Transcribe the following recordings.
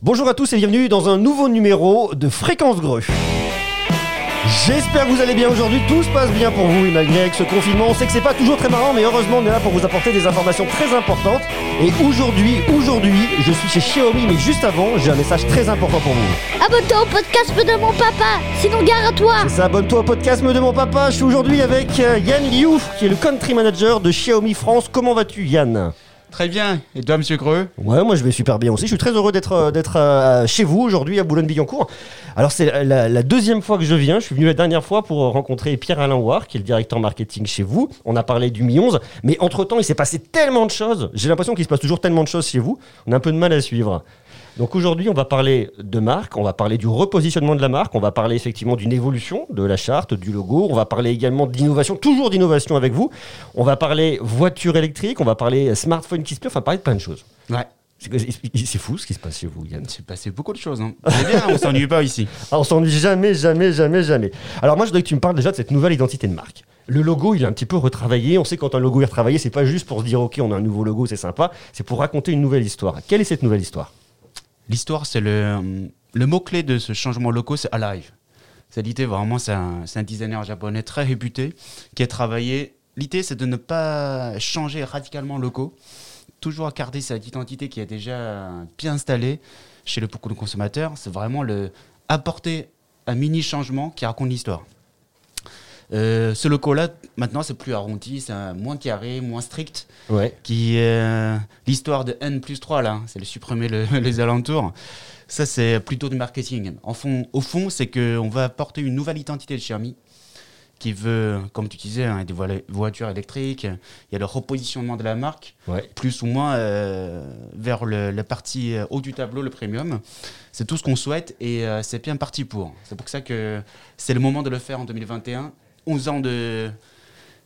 Bonjour à tous et bienvenue dans un nouveau numéro de Fréquence Greux. J'espère que vous allez bien aujourd'hui, tout se passe bien pour vous et malgré ce confinement, on sait que c'est pas toujours très marrant mais heureusement on est là pour vous apporter des informations très importantes et aujourd'hui, aujourd'hui, je suis chez Xiaomi mais juste avant, j'ai un message très important pour vous. Abonne-toi au podcast de mon papa, sinon gare à toi C'est ça, abonne-toi au podcast de mon papa, je suis aujourd'hui avec euh, Yann Liu qui est le country manager de Xiaomi France. Comment vas-tu Yann? Très bien. Et toi, monsieur Greux Ouais, moi je vais super bien aussi. Je suis très heureux d'être euh, d'être euh, chez vous aujourd'hui à Boulogne-Billancourt. Alors c'est la, la deuxième fois que je viens. Je suis venu la dernière fois pour rencontrer Pierre-Alain Ouard, qui est le directeur marketing chez vous. On a parlé du Mi 11, mais entre-temps, il s'est passé tellement de choses. J'ai l'impression qu'il se passe toujours tellement de choses chez vous. On a un peu de mal à suivre. Donc aujourd'hui, on va parler de marque, on va parler du repositionnement de la marque, on va parler effectivement d'une évolution de la charte, du logo, on va parler également d'innovation, toujours d'innovation avec vous. On va parler voiture électrique, on va parler smartphone qui se peut, enfin parler de plein de choses. Ouais. C'est fou ce qui se passe chez vous, Yann. C'est passé beaucoup de choses. Hein. Bien, on s'ennuie pas ici. Ah, on s'ennuie jamais, jamais, jamais, jamais. Alors moi, je voudrais que tu me parles déjà de cette nouvelle identité de marque. Le logo, il est un petit peu retravaillé. On sait quand un logo est retravaillé, c'est pas juste pour se dire ok, on a un nouveau logo, c'est sympa. C'est pour raconter une nouvelle histoire. Quelle est cette nouvelle histoire? L'histoire, c'est le, le mot-clé de ce changement logo, c'est Alive. C'est l'idée, vraiment, c'est un, un, designer japonais très réputé qui a travaillé. L'idée, c'est de ne pas changer radicalement le logo, toujours garder cette identité qui est déjà bien installée chez le beaucoup de consommateurs. C'est vraiment le, apporter un mini changement qui raconte l'histoire. Euh, ce loco-là, maintenant, c'est plus arrondi, c'est moins carré, moins strict. Ouais. Qui euh, l'histoire de N plus 3, là, c'est le supprimer le, les alentours. Ça, c'est plutôt du marketing. En fond, au fond, c'est qu'on va apporter une nouvelle identité de Xiaomi qui veut, comme tu disais, hein, des voitures électriques. Il y a le repositionnement de la marque, ouais. plus ou moins euh, vers le, la partie haut du tableau, le premium. C'est tout ce qu'on souhaite et euh, c'est bien parti pour. C'est pour ça que c'est le moment de le faire en 2021. 11 ans de.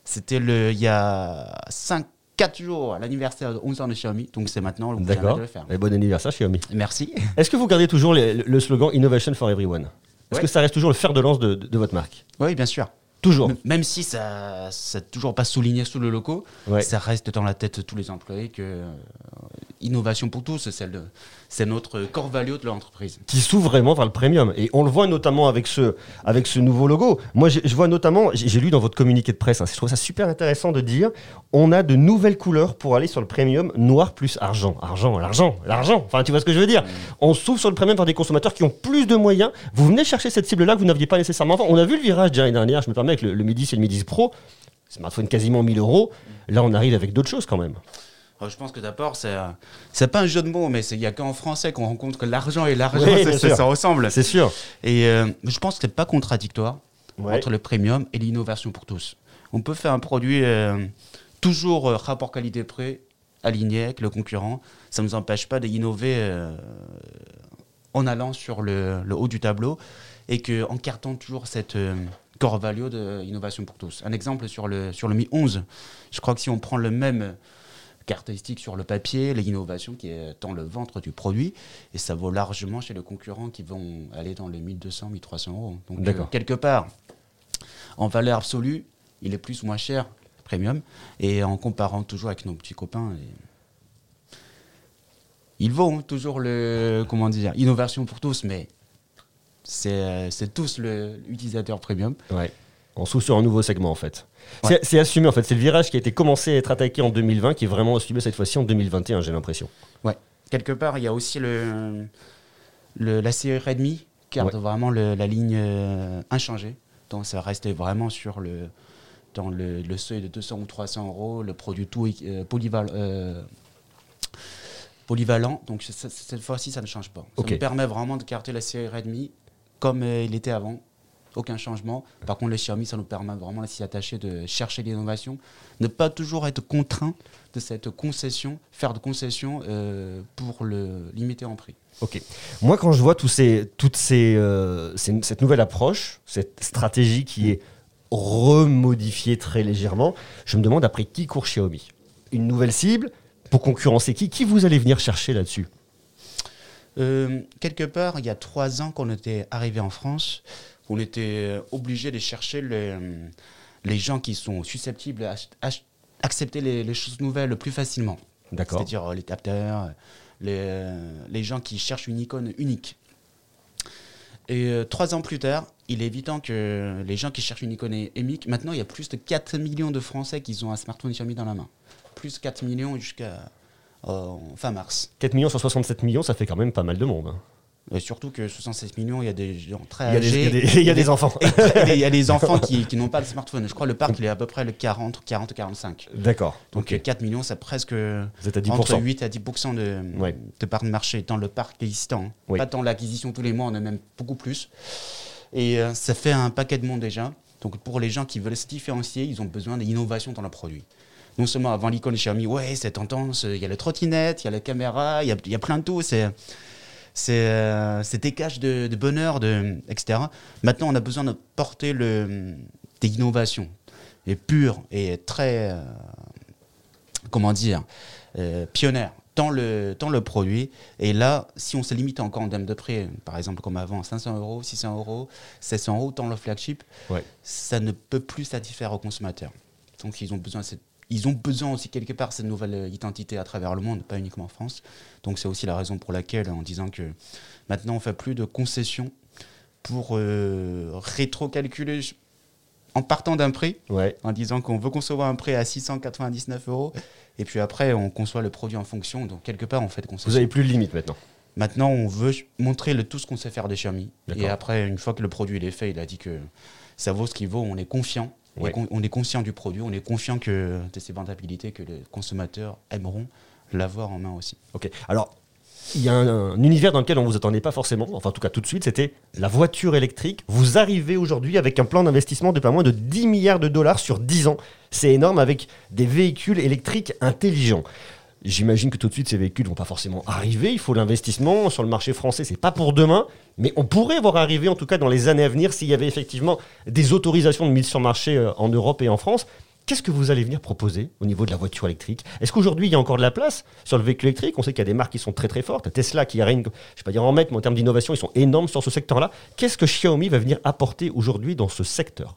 C'était il y a 5, 4 jours à l'anniversaire de 11 ans de Xiaomi. Donc c'est maintenant le moment de le faire. Et bon anniversaire Xiaomi. Merci. Est-ce que vous gardez toujours les, le slogan Innovation for Everyone? Est-ce Ouais. que ça reste toujours le fer de lance de, de, de votre marque? Oui, bien sûr. Toujours. M- Même si ça n'a toujours pas souligné sous le Ouais. ça reste dans la tête de tous les employés que euh, innovation pour tous, c'est notre core value de l'entreprise. qui s'ouvre vraiment vers le premium. Et on le voit notamment avec ce, avec ce nouveau logo. Moi, je vois notamment, j'ai lu dans votre communiqué de presse, hein, je trouve ça super intéressant de dire, on a de nouvelles couleurs pour aller sur le premium, noir plus argent. Argent, l'argent, l'argent. Enfin, tu vois ce que je veux dire? On s'ouvre sur le premium vers des consommateurs qui ont plus de moyens. Vous venez chercher cette cible-là que vous n'aviez pas nécessairement avant. On a vu le virage l'année dernière, je me permets, avec le, le Midi, c'est le Midi Pro. Smartphone quasiment 1000 euros. Là, on arrive avec d'autres choses quand même. Alors, je pense que d'abord, c'est euh, c'est pas un jeu de mots, mais il n'y a qu'en français qu'on rencontre que l'argent et l'argent, Oui, ça, ressemble. C'est sûr. Et euh, je pense que c'est pas contradictoire Ouais. entre le premium et l'innovation pour tous. On peut faire un produit euh, toujours euh, rapport qualité-prix aligné avec le concurrent. Ça ne nous empêche pas d'innover euh, en allant sur le, le haut du tableau et que, en cartant toujours cette core value de innovation pour tous. Un exemple sur le, sur le Mi 11. Je crois que si on prend le même caractéristique sur le papier, l'innovation qui est dans le ventre du produit, et ça vaut largement chez les concurrents qui vont aller dans les 1200, 1300 euros. Donc, euh, quelque part, en valeur absolue, il est plus ou moins cher, premium, et en comparant toujours avec nos petits copains, et- il vaut hein, toujours le, comment dire, innovation pour tous, mais c'est euh, c'est tous l'utilisateur premium. Ouais. On s'ouvre sur un nouveau segment en fait. Ouais. C'est- assumé en fait. C'est le virage qui a été commencé à être attaqué en 2020 qui est vraiment assumé cette fois-ci en 2021, j'ai l'impression. Quelque part, il y a aussi le, le- la série Redmi qui garde Ouais. vraiment le- la ligne euh, inchangée. Donc ça reste vraiment sur le, dans le, le seuil de 200 ou 300 euros, le produit tout euh, polyval- euh, polyvalent. Donc cette fois-ci, ça ne change pas. Ça permet vraiment de garder la série Redmi comme euh, il était avant. Aucun changement. Par contre, le Xiaomi, ça nous permet vraiment de s'y attacher, de chercher l'innovation, ne pas toujours être contraint de cette concession, faire de concessions euh, pour le limiter en prix. Ok. Moi, quand je vois tous ces, toutes ces, euh, ces- cette nouvelle approche, cette stratégie qui est remodifiée très légèrement, je me demande après qui court Xiaomi? Une nouvelle cible? Pour concurrencer qui? Qui vous allez venir chercher là-dessus? Euh, quelque part, il y a trois ans qu'on était arrivé en France, on était obligé de chercher les, les gens qui sont susceptibles à, à accepter les, les choses nouvelles plus facilement. D'accord. C'est-à-dire euh, les capteurs, les, euh, les gens qui cherchent une icône unique. Et euh, trois ans plus tard, il est évident que les gens qui cherchent une icône unique, maintenant il y a plus de 4 millions de Français qui ont un smartphone Xiaomi dans la main. Plus 4 millions jusqu'à euh, fin mars. 4 millions sur 67 millions, ça fait quand même pas mal de monde. hein. Et surtout que 66 millions, il y a des gens très Il y a des, il y a âgés. des- il y a des enfants. Il y a des enfants qui, qui n'ont pas de smartphone. Je crois que le parc, il est à peu près le 40, 40 45. D'accord. Donc ok. 4 millions, c'est presque Vous êtes à 10%. entre 8 à 10% de, Ouais. de part de marché dans le parc existant. hein. Oui. Pas tant l'acquisition tous les mois, on a même beaucoup plus. Et euh, ça fait un paquet de monde déjà. Donc pour les gens qui veulent se différencier, ils ont besoin d'innovation dans leurs produits. Non seulement avant l'icône Xiaomi, ouais, c'est tendance, il y a la trottinette, il y a la caméra, il y a, il y a plein de tout, c'est c'est euh, c'est des caches de, de bonheur, de, etc. Maintenant, on a besoin de porter le, des innovations, et pures et très, euh, comment dire, euh, pionnières dans le, dans le produit. Et là, si on se limite encore en termes de prix, par exemple comme avant, 500 euros, 600 euros, 700 euros dans le flagship, Ouais. ça ne peut plus satisfaire aux consommateurs. Donc ils ont besoin de cette- ils ont besoin aussi quelque part de cette nouvelle euh, identité à travers le monde, pas uniquement en France. Donc c'est aussi la raison pour laquelle, en disant que maintenant on fait plus de concessions pour euh, rétro-calculer en partant d'un prix, Ouais. en disant qu'on veut concevoir un prix à 699 euros, et puis après on conçoit le produit en fonction. Donc quelque part on fait des concessions. Vous avez plus de limite maintenant. Maintenant, on veut montrer le, tout ce qu'on sait faire de Xiaomi. Et après, une fois que le produit il est fait, il a dit que ça vaut ce qu'il vaut, on est confiant. Ouais. Et con- on est conscient du produit, on est confiant que, de ses vendabilités, que les consommateurs aimeront l'avoir en main aussi. Ok. Alors, il y a un, un univers dans lequel on vous attendait pas forcément, enfin en tout cas tout de suite, c'était la voiture électrique. Vous arrivez aujourd'hui avec un plan d'investissement de pas moins de 10 milliards de dollars sur 10 ans. C'est énorme avec des véhicules électriques intelligents. J'imagine que tout de suite ces véhicules vont pas forcément arriver. Il faut l'investissement sur le marché français, c'est pas pour demain, mais on pourrait voir arriver en tout cas dans les années à venir s'il y avait effectivement des autorisations de mise sur marché euh, en Europe et en France. Qu'est-ce que vous allez venir proposer au niveau de la voiture électrique? Est-ce qu'aujourd'hui il y a encore de la place sur le véhicule électrique? On sait qu'il y a des marques qui sont très très fortes. Tesla qui règne, je ne vais pas dire en maître, mais en termes d'innovation, ils sont énormes sur ce secteur-là. Qu'est-ce que Xiaomi va venir apporter aujourd'hui dans ce secteur?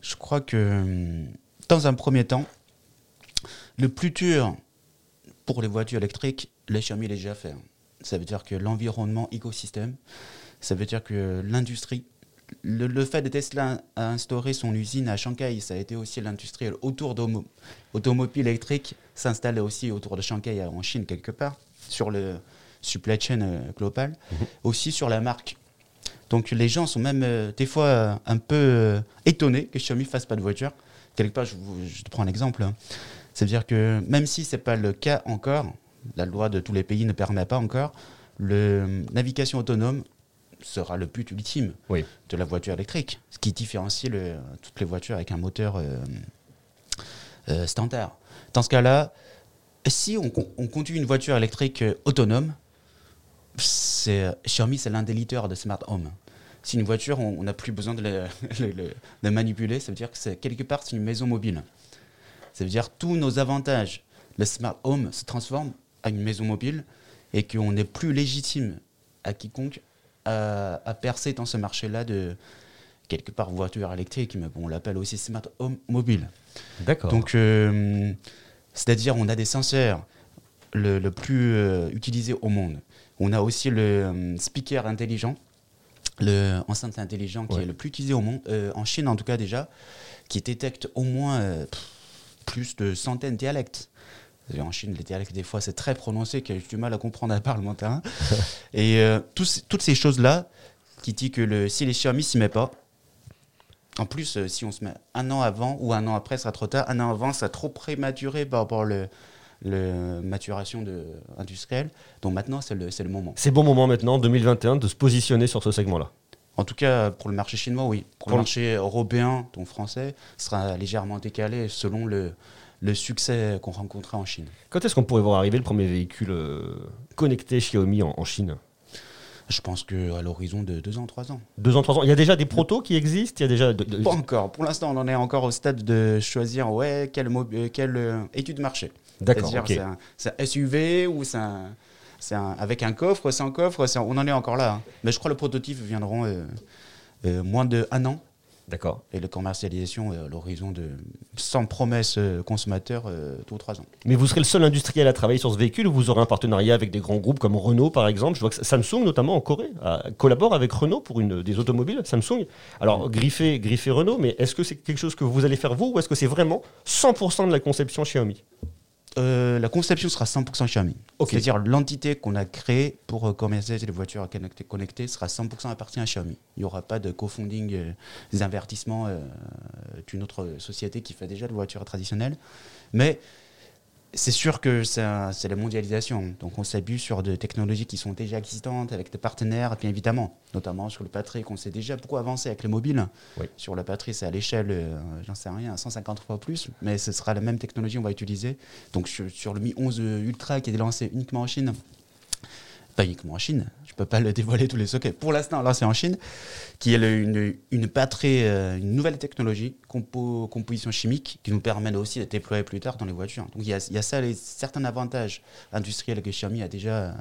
Je crois que, hum, dans un premier temps, le plus dur pour les voitures électriques, le Xiaomi l'a déjà fait. Ça veut dire que l'environnement écosystème, ça veut dire que l'industrie, le, le fait de Tesla a instauré son usine à Shanghai, ça a été aussi l'industrie autour d'automobiles électriques s'installe aussi autour de Shanghai en Chine quelque part, sur le supply chain euh, global, aussi sur la marque. Donc les gens sont même euh, des fois euh, un peu euh, étonnés que Xiaomi fasse pas de voiture. Quelque part, je, vous- je te prends un exemple. C'est-à-dire que même si c'est pas le cas encore, la loi de tous les pays ne permet pas encore, le navigation autonome sera le but ultime Oui. de la voiture électrique, ce qui différencie le- toutes les voitures avec un moteur euh, euh, standard. Dans ce cas-là, si on, con- on conduit une voiture électrique euh, autonome, Xiaomi, c'est l'un des leaders de smart home. Si une voiture, on n'a plus besoin de la, de manipuler, ça veut dire que c'est quelque part c'est une maison mobile. Ça veut dire tous nos avantages, le smart home se transforme en une maison mobile et qu'on n'est plus légitime à quiconque à, à percer dans ce marché-là de quelque part voiture électrique, mais bon, on l'appelle aussi smart home mobile. D'accord. Donc, euh, c'est-à-dire, on a des senseurs le, le plus euh, utilisé au monde. On a aussi le euh, speaker intelligent, le enceinte intelligent qui Ouais. est le plus utilisé au monde, euh, en Chine en tout cas déjà, qui détecte au moins pff, plus de centaines de dialectes. En Chine, les dialectes, des fois, c'est très prononcé, que j'ai du mal à comprendre à part le mandarin. Et euh, toutes ces choses-là, qui dit que le, si les Xiaomi s'y met pas, en plus, euh, si on se met un an avant ou un an après, ça sera trop tard. Un an avant, ça trop prématuré par rapport à le, le maturation de, industrielle. Donc maintenant, c'est le, c'est le moment. C'est bon moment maintenant, 2021, de se positionner sur ce segment-là. En tout cas, pour le marché chinois, oui. Pour, Pour le marché européen, donc français, sera légèrement décalé selon le, le succès qu'on rencontrera en Chine. Quand est-ce qu'on pourrait voir arriver le premier véhicule euh, connecté Xiaomi en, en Chine? Je pense qu'à l'horizon de deux ans, trois ans. Deux ans, trois ans. Il y a déjà des protos qui existent? Il y a déjà. de- Pas encore. Pour l'instant, on en est encore au stade de choisir ouais, quelle, euh, quelle euh, étude marché. D'accord. Un, c'est un SUV ou c'est un, c'est avec un coffre, sans coffre, c'est un- on en est encore là. hein. Mais je crois que le prototype viendront euh, euh, moins de un an D'accord. Et la commercialisation euh, à l'horizon de sans promesse euh, consommateur, deux ou trois ans. Mais vous serez le seul industriel à travailler sur ce véhicule ou vous aurez un partenariat avec des grands groupes comme Renault par exemple? Je vois que Samsung notamment en Corée collabore avec Renault pour une des automobiles Samsung. Alors griffé, griffé Renault, mais est-ce que c'est quelque chose que vous allez faire vous ou est-ce que c'est vraiment 100% de la conception Xiaomi? Euh, la conception sera 100% Xiaomi. C'est-à-dire l'entité qu'on a créée pour euh, commercialiser les voitures connectées, connectées sera 100% appartient à Xiaomi. Il n'y aura pas de co-funding, euh, des investissements euh, d'une autre société qui fait déjà de voitures traditionnelles. Mais c'est sûr que c'est la mondialisation. Donc on s'abuse sur des technologies qui sont déjà existantes avec des partenaires, bien évidemment, notamment sur le Patrick. On sait déjà beaucoup avancé avec les mobiles. Oui. Sur le Patrick, c'est à l'échelle, euh, j'en sais rien, 150 fois plus, mais ce sera la même technologie qu'on va utiliser. Donc sur, sur le Mi 11 Ultra qui est lancé uniquement en Chine, pas uniquement en Chine, je peux pas le dévoiler tous les sockets. Pour l'instant, lancé en Chine, qui est le- une, une batterie, euh, une nouvelle technologie, compo- composition chimique, qui nous permet aussi de déployer plus tard dans les voitures. Donc il y a, il y a ça, les, certains avantages industriels que Xiaomi a déjà euh,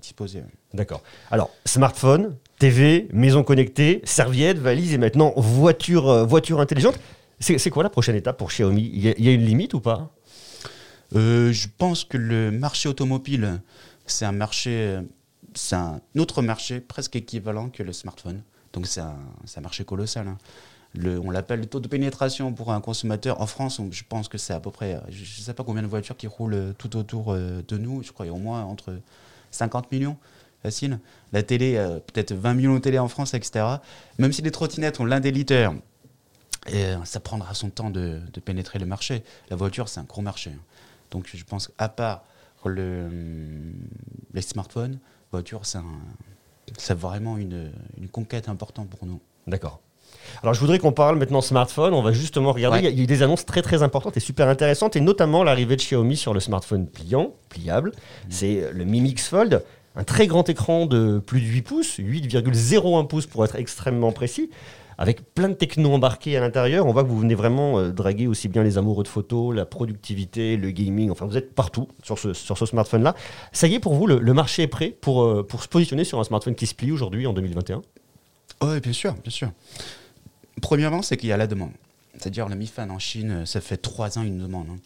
disposé. D'accord. Alors, smartphone, TV, maison connectée, serviette, valise et maintenant voiture, euh, voiture intelligente. C'est c'est quoi la prochaine étape pour Xiaomi? Il y, a- il y a une limite ou pas? Euh, je pense que le marché automobile, c'est un marché, c'est un autre marché presque équivalent que le smartphone. Donc c'est un, marché colossal. hein. Le- on l'appelle le taux de pénétration pour un consommateur. En France, je pense que c'est à peu près, je ne sais pas combien de voitures qui roulent euh, tout autour euh, de nous. Je crois au moins entre 50 millions. Facile. La télé, euh, peut-être 20 millions de télé en France, etc. Même si les trottinettes ont l'un des leaders, ça prendra son temps de, pénétrer le marché. La voiture, c'est un gros marché. hein. Donc je pense qu'à part le, les smartphones, voiture, c'est un- vraiment une, une conquête importante pour nous. D'accord. Alors je voudrais qu'on parle maintenant smartphone. On va justement regarder. Ouais. Il y a- eu des annonces très très importantes et super intéressantes, et notamment l'arrivée de Xiaomi sur le smartphone pliant, pliable. C'est le Mi Mix Fold, un très grand écran de plus de 8 pouces, 8,01 pouces pour être extrêmement précis, avec plein de techno embarqués à l'intérieur. On voit que vous venez vraiment euh, draguer aussi bien les amoureux de photos, la productivité, le gaming. Enfin, vous êtes partout sur ce, sur ce smartphone-là. Ça y est, pour vous, le, le marché est prêt pour, euh, pour se positionner sur un smartphone qui se plie aujourd'hui en 2021 Oui, bien sûr, bien sûr. Premièrement, c'est qu'il y a la demande. C'est-à-dire le Mi Fan en Chine, ça fait trois ans une demande. hein.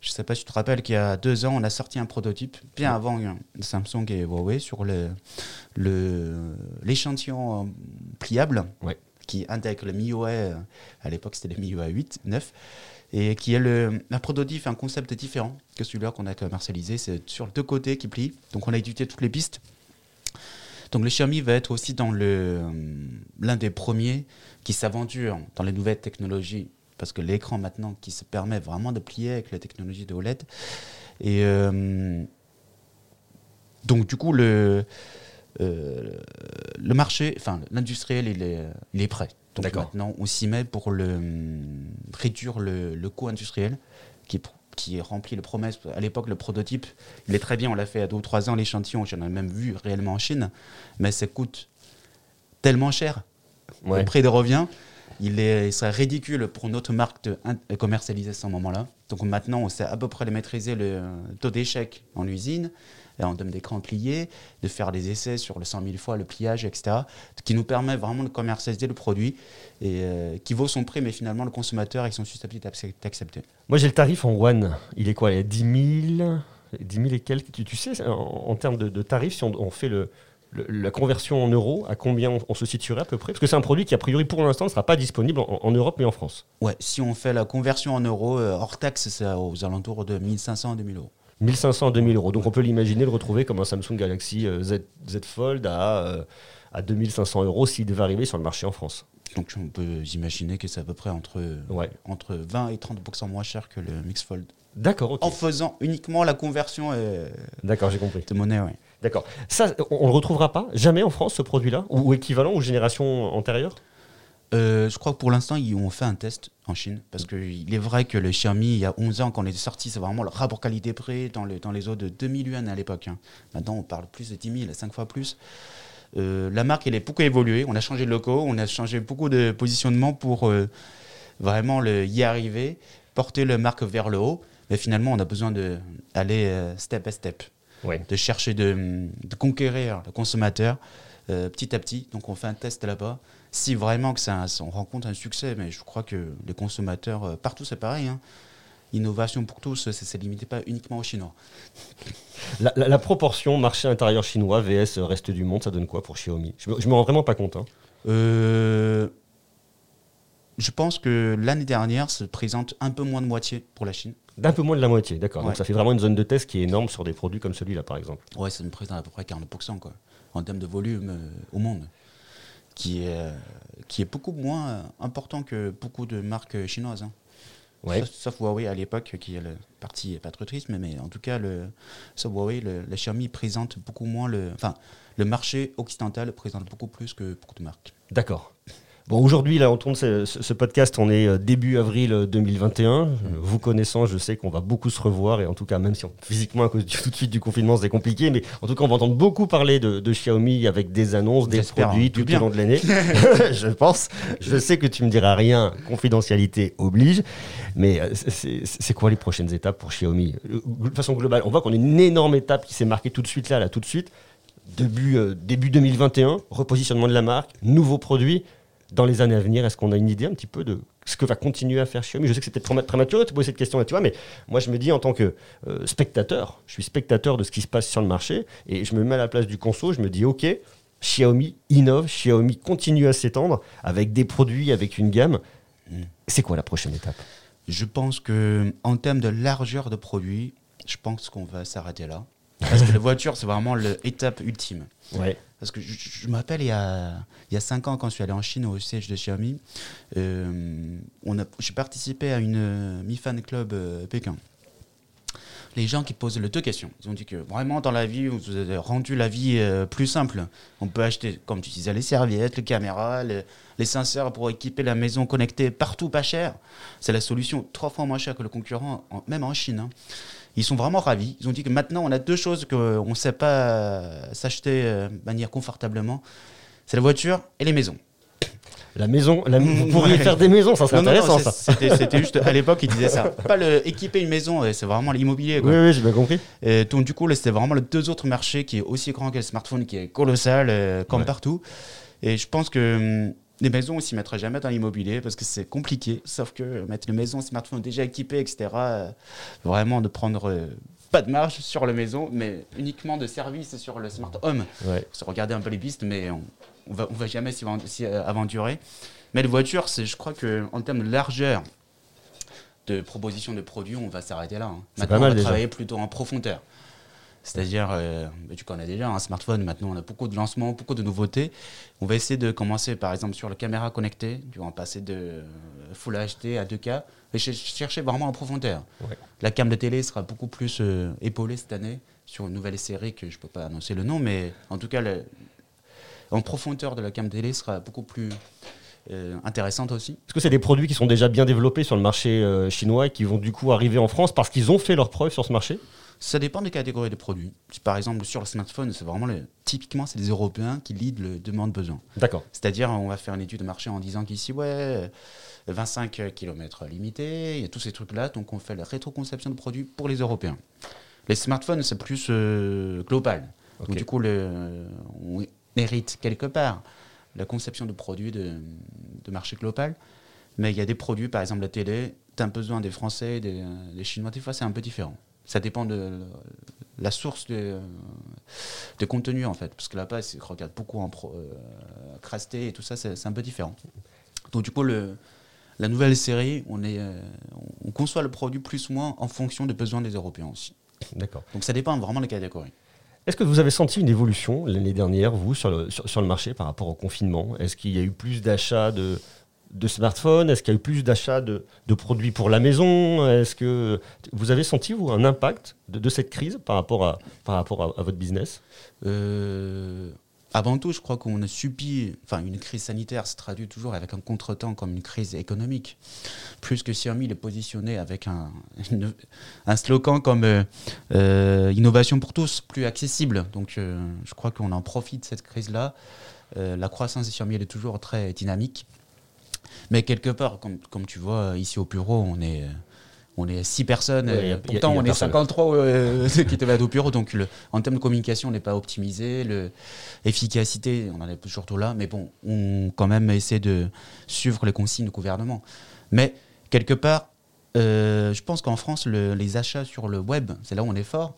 Je ne sais pas si tu te rappelles qu'il y a deux ans, on a sorti un prototype, bien avant euh, Samsung et Huawei, sur le- le- l'échantillon euh, pliable Ouais. Qui intègre le MIUI, à l'époque c'était le MIUI 8, 9, et qui est le, un prototype, un concept différent que celui-là qu'on a commercialisé. C'est sur deux côtés qui plie. Donc on a étudié toutes les pistes. Donc le Xiaomi va être aussi dans euh, l'un des premiers qui s'aventure dans les nouvelles technologies parce que l'écran maintenant qui se permet vraiment de plier avec la technologie de OLED et euh, donc du coup le euh, le marché enfin l'industriel il est il est prêt donc maintenant on s'y met pour le hum, réduire le, le coût industriel qui qui remplit les promesses. À l'époque, le prototype, il est très bien. On l'a fait à deux ou trois ans, l'échantillon. J'en ai même vu réellement en Chine. Mais ça coûte tellement cher. Ouais. Le prix de revient, il, est, il serait ridicule pour notre marque de commercialiser à ce moment-là. Donc maintenant, on sait à peu près de maîtriser le taux d'échec en usine, en termes d'écran plié, de faire des essais sur le 100 000 fois, le pliage, etc. Ce qui nous permet vraiment de commercialiser le produit et euh, qui vaut son prix, mais finalement, le consommateur, ils sont susceptibles d'accept- d'accepter. Moi, j'ai le tarif en one. Il est quoi Il est 10 000 10 000 et quelques? Tu, tu sais, en, en termes de, de tarifs, si on, on fait le, le- la conversion en euros, à combien on, on se situerait à peu près? Parce que c'est un produit qui, a priori, pour l'instant, ne sera pas disponible en, en Europe mais en France. Ouais, si on fait la conversion en euros, euh, hors taxe, c'est aux alentours de 1500 à 2000 euros. 1500 à 2000 euros. Donc, on peut l'imaginer le retrouver comme un Samsung Galaxy euh, Z, Z Fold à, euh, à 2500 euros s'il devait arriver sur le marché en France. Donc on peut imaginer que c'est à peu près entre, Ouais. entre 20 et 30% moins cher que le Mixfold. D'accord, ok. En faisant uniquement la conversion euh, D'accord, j'ai compris. de monnaie, ouais. D'accord. Ça, on, on le retrouvera pas jamais en France, ce produit-là ou, ou équivalent aux générations antérieures Euh, je crois que pour l'instant, ils ont fait un test en Chine. Parce qu'il est vrai que le Xiaomi, il y a 11 ans, quand on est sorti, c'est vraiment le rapport qualité-prix dans, les- dans les eaux de 2000 yuan à l'époque. hein. Maintenant, on parle plus de 10 000, 5 fois plus. Euh, la marque, elle est beaucoup évoluée. On a changé de locaux, on a changé beaucoup de positionnement pour euh, vraiment le, y arriver, porter la marque vers le haut. Mais finalement, on a besoin d'aller step by step Ouais. de chercher de, de conquérir le consommateur petit à petit. Donc on fait un test là-bas. Si vraiment que ça, on rencontre un succès, mais je crois que les consommateurs, euh, partout c'est pareil. hein. Innovation pour tous, ça ne s'est limité pas uniquement aux Chinois. La, la- la proportion marché intérieur chinois vs reste du monde, ça donne quoi pour Xiaomi? Je me, je me rends vraiment pas compte. hein. Euh, je pense que l'année dernière se présente un peu moins de moitié pour la Chine. D'un peu moins de la moitié, d'accord. Donc ça fait vraiment une zone de test qui est énorme sur des produits comme celui-là, par exemple. Ouais, ça me présente à peu près 40% quoi, en termes de volume euh, au monde, qui est, qui est beaucoup moins important que beaucoup de marques chinoises. hein. Ouais. Sauf, sauf Huawei à l'époque, qui est le parti patriotisme, mais en tout cas, le, sauf Huawei, le, la Xiaomi présente beaucoup moins le. Enfin, le marché occidental présente beaucoup plus que beaucoup de marques. D'accord. Bon, aujourd'hui, là, on tourne ce, podcast, on est euh, début avril euh, 2021. Euh, Vous connaissant, je sais qu'on va beaucoup se revoir, et en tout cas, même si on- physiquement, à cause du- tout de suite du confinement, c'est compliqué, mais en tout cas, on va entendre beaucoup parler de, de Xiaomi avec des annonces, des produits hein, tout au long de l'année. je pense. Je sais que tu me diras rien, confidentialité oblige, mais euh, c'est- quoi les prochaines étapes pour Xiaomi? Euh, De façon globale, on voit qu'on a une énorme étape qui s'est marquée tout de suite là, là, tout de suite. Début, euh, début 2021, repositionnement de la marque, nouveaux produits. Dans les années à venir, est-ce qu'on a une idée un petit peu de ce que va continuer à faire Xiaomi? Je sais que c'est peut-être préma- prématuré de te poser cette question, tu vois, mais moi je me dis en tant que euh, spectateur, je suis spectateur de ce qui se passe sur le marché et je me mets à la place du conso, je me dis ok, Xiaomi innove, Xiaomi continue à s'étendre avec des produits, avec une gamme. C'est quoi la prochaine étape? Je pense que en termes de largeur de produits, je pense qu'on va s'arrêter là. Parce que la voiture, c'est vraiment l'étape ultime. Ouais. Parce que je, je- me rappelle, il y, a, il y a 5 ans, quand je suis allé en Chine au siège de Xiaomi, euh, on a- j'ai participé à une euh, Mi Fan Club euh, Pékin. Les gens qui posent le deux questions. Ils ont dit que vraiment, dans la vie, vous avez rendu la vie euh, plus simple. On peut acheter, comme tu disais, les serviettes, les caméras, les, les senseurs pour équiper la maison connectée partout pas cher. C'est la solution trois fois moins chère que le concurrent, en- même en Chine. hein. Ils sont vraiment ravis. Ils ont dit que maintenant, on a deux choses qu'on ne sait pas euh, s'acheter euh, de manière confortablement. C'est la voiture et les maisons. La maison, la- vous pourriez ouais. faire des maisons, ça serait Non, intéressant ça. C'était juste à l'époque, ils disaient ça. Pas le, équiper une maison, euh, c'est vraiment l'immobilier. Oui, oui, j'ai bien compris. Et donc, du coup, c'était vraiment le deux autres marchés qui est aussi grand que le smartphone, qui est colossal, euh, comme Ouais. partout. Et je pense que hum, les maisons, on s'y mettra jamais dans l'immobilier parce que c'est compliqué. Sauf que mettre les maisons, smartphone déjà équipé, etc., euh, vraiment de prendre euh, pas de marge sur la maison, mais uniquement de service sur le smart home. Ouais. Se regarder un peu les pistes, mais on, on va, on va jamais s'y euh, aventurer. Mais les voitures, je crois que en termes de largeur de proposition de produits, on va s'arrêter là. hein. Maintenant, pas mal on va déjà. travailler plutôt en profondeur. C'est-à-dire, euh, tu connais déjà un smartphone, maintenant on a beaucoup de lancements, beaucoup de nouveautés. On va essayer de commencer par exemple sur la caméra connectée, tu vas en passer de euh, Full HD à 2K, et ch- chercher vraiment en profondeur. Ouais. La cam de télé sera beaucoup plus euh, épaulée cette année sur une nouvelle série que je ne peux pas annoncer le nom, mais en tout cas, le- en profondeur de la cam télé sera beaucoup plus euh, intéressante aussi. Est-ce que c'est des produits qui sont déjà bien développés sur le marché chinois et qui vont du coup arriver en France parce qu'ils ont fait leurs preuves sur ce marché? Ça dépend des catégories de produits. Par exemple, sur le smartphone, c'est vraiment le, typiquement c'est les Européens qui lead le demande-besoin. D'accord. C'est-à-dire, on va faire une étude de marché en disant qu'ici, ouais, euh, 25 km limités, il y a tous ces trucs-là, donc on fait la rétroconception de produits pour les Européens. Les smartphones, c'est plus euh, global. Donc du coup, le, on hérite quelque part la conception de produits de, de marché global. Mais il y a des produits, par exemple la télé, tu as besoin des Français, des, des Chinois, des fois c'est un peu différent. Ça dépend de la source de, de contenu en fait. Parce que là-bas, ils regardent beaucoup en pro, euh, crasté et tout ça, c'est un peu différent. Donc du coup, le, la nouvelle série, on, est, euh, on conçoit le produit plus ou moins en fonction des besoins des Européens aussi. D'accord. Donc ça dépend vraiment des catégories. Est-ce que vous avez senti une évolution l'année dernière, vous, sur le, sur, sur le marché par rapport au confinement? Est-ce qu'il y a eu plus d'achats de, de smartphones Est-ce qu'il y a eu plus d'achats de, produits pour la maison? Est-ce que vous avez senti, vous, un impact de, cette crise par rapport à, votre business? Euh, avant tout, je crois qu'on a subi, enfin, une crise sanitaire se traduit toujours avec un contretemps comme une crise économique. Plus que Xiaomi est positionné avec un, slogan comme euh, euh, innovation pour tous, plus accessible. Donc, je crois qu'on en profite de cette crise-là. Euh, la croissance de Xiaomi est toujours très dynamique. Mais quelque part, comme, comme tu vois, ici au bureau, on est, on est six personnes, Ouais, a- pourtant a on est personne. 53 euh, qui là au bureau, donc le- en termes de communication, on n'est pas optimisé, le, efficacité, on en est surtout là, mais bon, on quand même essaie de suivre les consignes du gouvernement. Mais quelque part, euh, je pense qu'en France, le- les achats sur le web, c'est là où on est fort,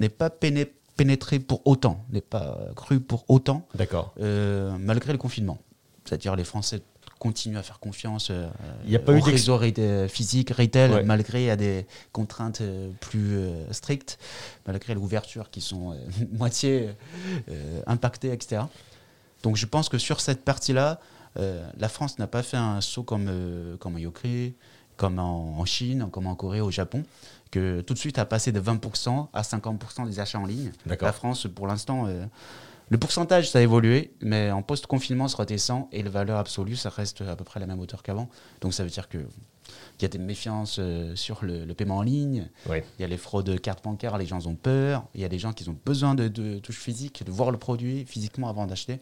n'est pas péné- pénétré pour autant, n'est pas cru pour autant, D'accord. euh, malgré le confinement. C'est-à-dire les Français continuent à faire confiance euh, Il y a pas eu au d'ex- réseau reta- physique, retail, Ouais. malgré à des contraintes euh, plus euh, strictes, malgré l'ouverture qui sont euh, moitié euh, impactées, etc. Donc je pense que sur cette partie-là, euh, la France n'a pas fait un saut comme, euh, comme en Yokri, comme en, en Chine, comme en Corée, au Japon, que tout de suite a passé de 20% à 50% des achats en ligne. La France, pour l'instant, euh, le pourcentage, ça a évolué, mais en post-confinement, ça redescend et la valeur absolue, ça reste à peu près la même hauteur qu'avant. Donc ça veut dire que qu'il y a des méfiances euh, sur le, le paiement en ligne, Ouais. il y a les fraudes cartes bancaires, les gens ont peur, il y a des gens qui ont besoin de, de touches physiques, de voir le produit physiquement avant d'acheter.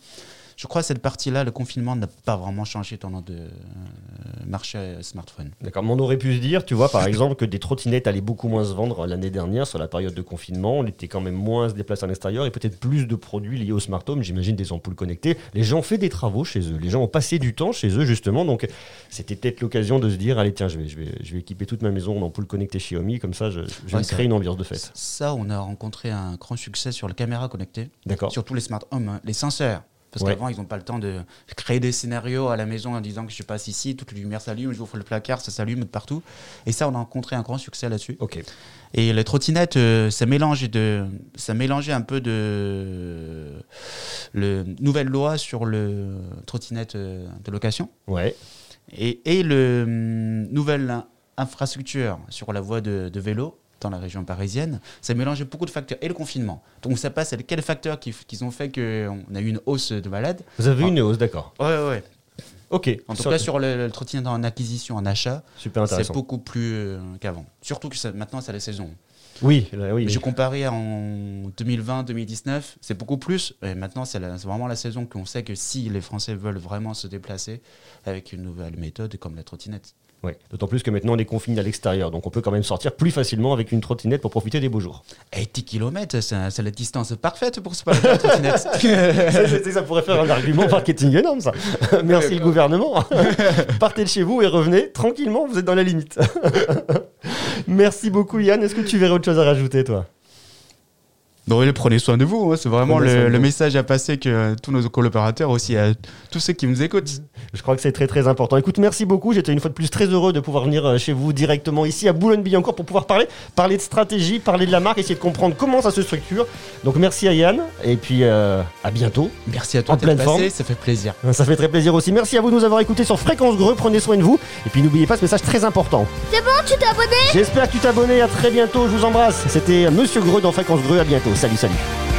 Je crois que cette partie-là, le confinement n'a pas vraiment changé tendance de euh, marché euh, smartphone. D'accord, mais on aurait pu se dire, tu vois, par exemple, que des trottinettes allaient beaucoup moins se vendre l'année dernière sur la période de confinement. On était quand même moins à se déplacer à l'extérieur et peut-être plus de produits liés au smart home, j'imagine des ampoules connectées. Les gens ont fait des travaux chez eux, les gens ont passé du temps chez eux justement, donc c'était peut-être l'occasion de se dire, allez tiens, je vais, je vais, je vais équiper toute ma maison en ampoules connectées Xiaomi, comme ça je, je vais Ouais, c'est créer une ambiance de fête. Ça, on a rencontré un grand succès sur les caméras connectées. D'accord Surtout les smart home, hein, les senseurs. Parce Ouais. qu'avant, ils n'ont pas le temps de créer des scénarios à la maison en disant que je passe ici, toute la lumière s'allume, j'ouvre le placard, ça s'allume de partout. Et ça, on a rencontré un grand succès là-dessus. Et les trottinettes, euh, ça mélange de, ça mélangeait un peu de le nouvelle loi sur le trottinette euh, de location Ouais. et, et le hum, nouvelle in- infrastructure sur la voie de, de vélo dans la région parisienne, ça mélangeait beaucoup de facteurs et le confinement. Donc ça passe à quels facteurs qui, qui ont fait qu'on a eu une hausse de malades? Vous avez Ah. une hausse, d'accord. Ouais, ouais. Ok. En tout Sur- cas, sur le, le trottinette en acquisition, en achat, c'est beaucoup plus euh, qu'avant. Surtout que ça- maintenant, c'est la saison. Oui, là, oui. J'ai comparé en 2020-2019, c'est beaucoup plus. Et maintenant, c'est vraiment la saison qu'on sait que si les Français veulent vraiment se déplacer avec une nouvelle méthode comme la trottinette. Ouais. D'autant plus que maintenant on est confiné à l'extérieur, donc on peut quand même sortir plus facilement avec une trottinette pour profiter des beaux jours. Et 10 km, c'est la distance parfaite pour se parler de trottinette. ça pourrait faire un argument marketing énorme, ça. Merci le gouvernement. Partez de chez vous et revenez tranquillement, vous êtes dans la limite. Merci beaucoup Yann. Est-ce que tu verrais autre chose à rajouter, toi? Mais prenez soin de vous. hein. C'est vraiment le, message à passer que tous nos collaborateurs, aussi à tous ceux qui nous écoutent. Je crois que c'est très très important. Écoute, merci beaucoup. J'étais une fois de plus très heureux de pouvoir venir euh, chez vous directement ici à Boulogne-Billancourt pour pouvoir parler, parler de stratégie, parler de la marque, essayer de comprendre comment ça se structure. Donc merci à Yann et puis euh, à bientôt. Merci à toi En pleine passé, forme. ça fait plaisir. Ça fait très plaisir aussi. Merci à vous de nous avoir écoutés sur Fréquence Greux. Prenez soin de vous. Et puis n'oubliez pas ce message très important. C'est bon, tu t'es abonné? J'espère que tu t'es abonné. À très bientôt. Je vous embrasse. C'était Monsieur Greux dans Fréquence Greux. À bientôt. Salut, salut.